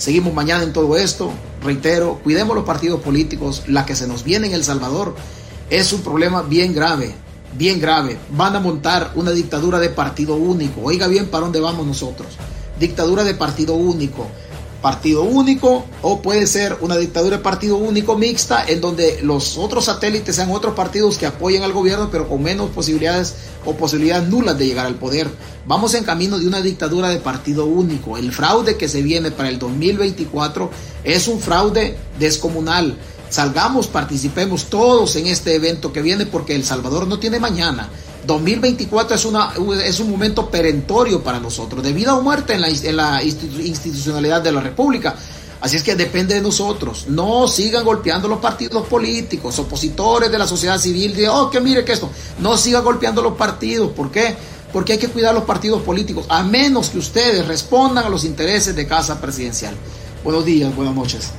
Seguimos mañana en todo esto. Reitero, cuidemos los partidos políticos. La que se nos viene en El Salvador es un problema bien grave, bien grave. Van a montar una dictadura de partido único. Oiga bien para dónde vamos nosotros. Dictadura de partido único partido único o puede ser una dictadura de partido único mixta en donde los otros satélites sean otros partidos que apoyen al gobierno pero con menos posibilidades o posibilidades nulas de llegar al poder. Vamos en camino de una dictadura de partido único. El fraude que se viene para el 2024 es un fraude descomunal. Salgamos, participemos todos en este evento que viene porque El Salvador no tiene mañana. 2024 es, una, es un momento perentorio para nosotros, de vida o muerte en la, en la institucionalidad de la República. Así es que depende de nosotros. No sigan golpeando los partidos políticos, opositores de la sociedad civil, de, oh, que mire que esto. No sigan golpeando los partidos. ¿Por qué? Porque hay que cuidar los partidos políticos, a menos que ustedes respondan a los intereses de casa presidencial. Buenos días, buenas noches.